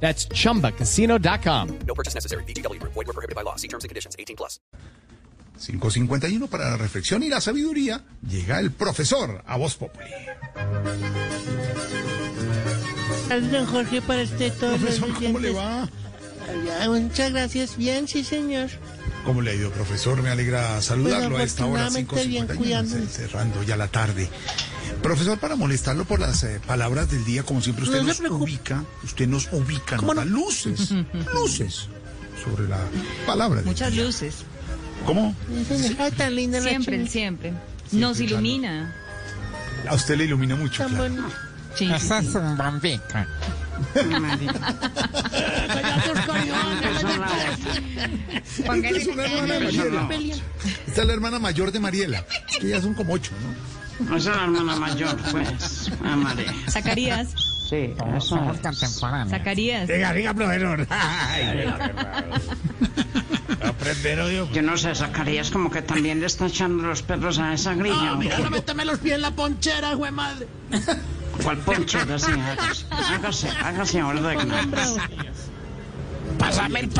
That's chumbacasino.com. No purchase necessary. BGW. Void were prohibited by law. See terms and conditions. 18 plus. 551 para la reflexión y la sabiduría llega el profesor a Voz Populi. Don Jorge, para usted todos Profesor, los ¿cómo le oyentes. va? Ah, Muchas gracias. Bien, sí, señor. ¿Cómo le ha ido, profesor? Me alegra saludarlo Pues, a esta hora, afortunadamente, bien 5.51, cuidándome. cerrando ya la tarde. Profesor, para molestarlo por las eh, palabras del día, como siempre usted No nos ubica, usted nos ubica, ¿Cómo nos da no? luces, luces sobre la palabra del Muchas día. luces. ¿Cómo? Sí, señor. Ay, tan linda la Siempre, siempre. Nos claro. ilumina. A usted le ilumina mucho, Tan claro. bonita. Sí, sí, sí. Esta es una hermana de Mariela. Esta es la hermana mayor de Mariela. Es que ya son como ocho, ¿no? Esa es la hermana mayor, pues. Ah, María. Zacarías, Sí, eso es. contemporáneos. Zacarías. Diga, diga, profesor. Aprender, Dios. Yo no sé, Zacarías como que también le está echando los perros a esa grilla. ¿o qué? méteme los pies en la ponchera, güey madre. ¿Cuál ponchera? Hágase, hágase, hágase ahora de. Pásame el.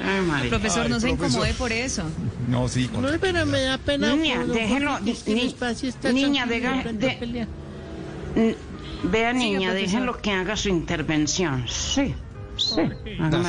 Ay, María. Profesor, no Ay, se profesor. incomode por eso. No, sí, con- No, pero me da pena. Niña, déjelo, niña, a pelear. Vea, niña, profesor. déjenlo que haga su intervención. Sí, sí.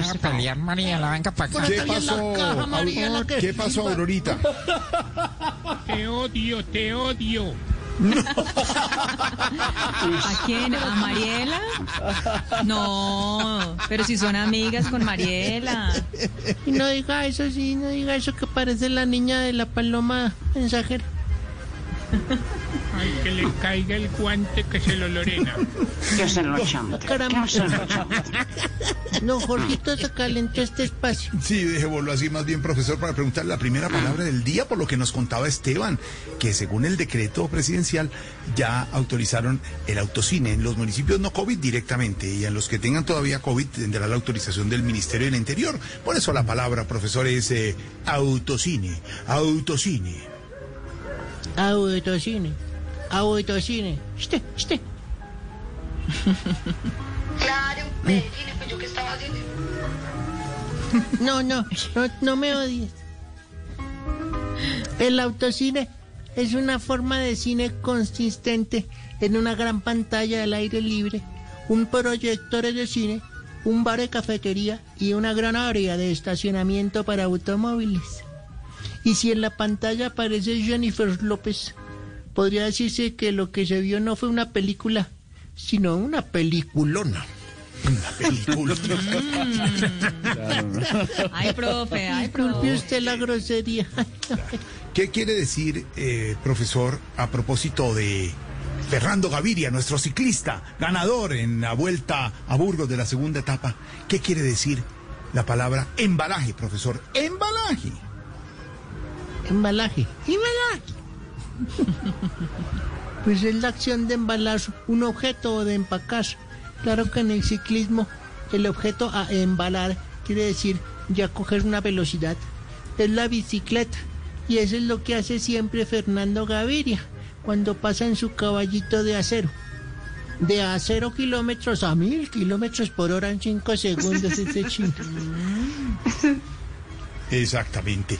Ese favor. pelear, Mariela, venga para acá. ¿Qué pasó? caja, Mariela, ¿Qué pasó. Aurorita? Te odio, te odio. ¿A quién? ¿A Mariela? No, pero si son amigas con Mariela. Y no diga eso, sí, no diga eso que parece la niña de la paloma mensajera. Ay, que le caiga el guante que se lo lorena. Que se lo chante. Caramba. Que se lo chante. No, Jorgito se calentó este espacio. Sí, dejémoslo así más bien, profesor, para preguntar la primera palabra del día, por lo que nos contaba Esteban, que según el decreto presidencial ya autorizaron el autocine en los municipios no COVID directamente y en los que tengan todavía COVID tendrá la autorización del Ministerio del Interior. Por eso la palabra, profesor, es eh, autocine, autocine. Autocine. Autocine. Este, este. Claro, Medellín, pues yo qué estaba haciendo. No, no, no, no me odies. El autocine es una forma de cine consistente en una gran pantalla al aire libre, un proyector de cine, un bar de cafetería y una gran área de estacionamiento para automóviles. Y si en la pantalla aparece Jennifer López, podría decirse que lo que se vio no fue una película, sino una peliculona. Una película. Ay, profe, ay, Disculpe profe. usted la grosería. ¿Qué quiere decir, eh, profesor, a propósito de Fernando Gaviria, nuestro ciclista, ganador en la vuelta a Burgos de la segunda etapa? ¿Qué quiere decir la palabra embalaje, profesor? Embalaje. Embalaje. Embalaje. Pues es la acción de embalar un objeto o de empacar. Claro que en el ciclismo el objeto a embalar quiere decir ya coger una velocidad. Es la bicicleta. Y eso es lo que hace siempre Fernando Gaviria cuando pasa en su caballito de acero. De a cero kilómetros a mil kilómetros por hora en cinco segundos ese chino. Exactamente.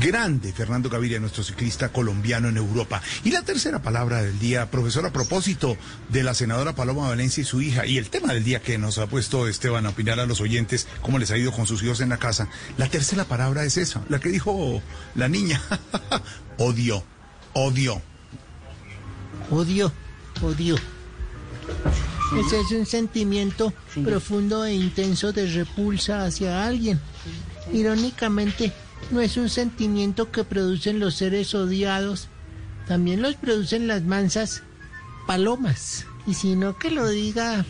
Grande Fernando Gaviria, nuestro ciclista colombiano en Europa. Y la tercera palabra del día, profesor, a propósito de la senadora Paloma Valencia y su hija, y el tema del día que nos ha puesto Esteban a opinar a los oyentes, cómo les ha ido con sus hijos en la casa. La tercera palabra es esa, la que dijo la niña. odio, odio. Odio, odio. Ese es un sentimiento profundo e intenso de repulsa hacia alguien. Irónicamente, no es un sentimiento que producen los seres odiados, también los producen las mansas palomas. Y si no que lo diga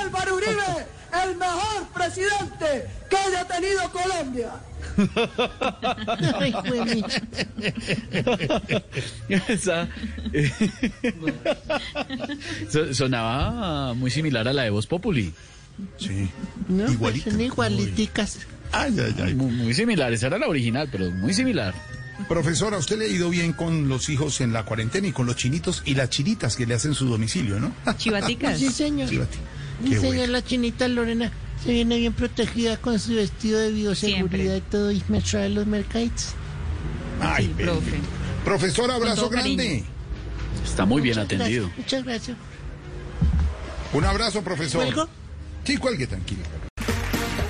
Álvaro Uribe, el mejor presidente que haya tenido Colombia. Ay. Esa, eh, so- sonaba muy similar a la de Voz Populi. Sí. No, pues Igualita. son igualiticas. Ay, ay, ay. Muy, muy similar, esa era la original, pero muy similar. Profesora, ¿a usted le ha ido bien con los hijos en la cuarentena y con los chinitos y las chinitas que le hacen su domicilio, no? Chivaticas. Sí, señor. Bati. Sí, señor, bueno. la chinita Lorena se viene bien protegida con su vestido de bioseguridad Siempre. y todo y me trae los mercaditos. Ay, Sí, ven. profe. Profesor, abrazo grande. Está muy bien Muchas atendido. gracias, muchas gracias. Un abrazo, profesor. ¿Cuelgo? Sí, cuelgue, tranquilo.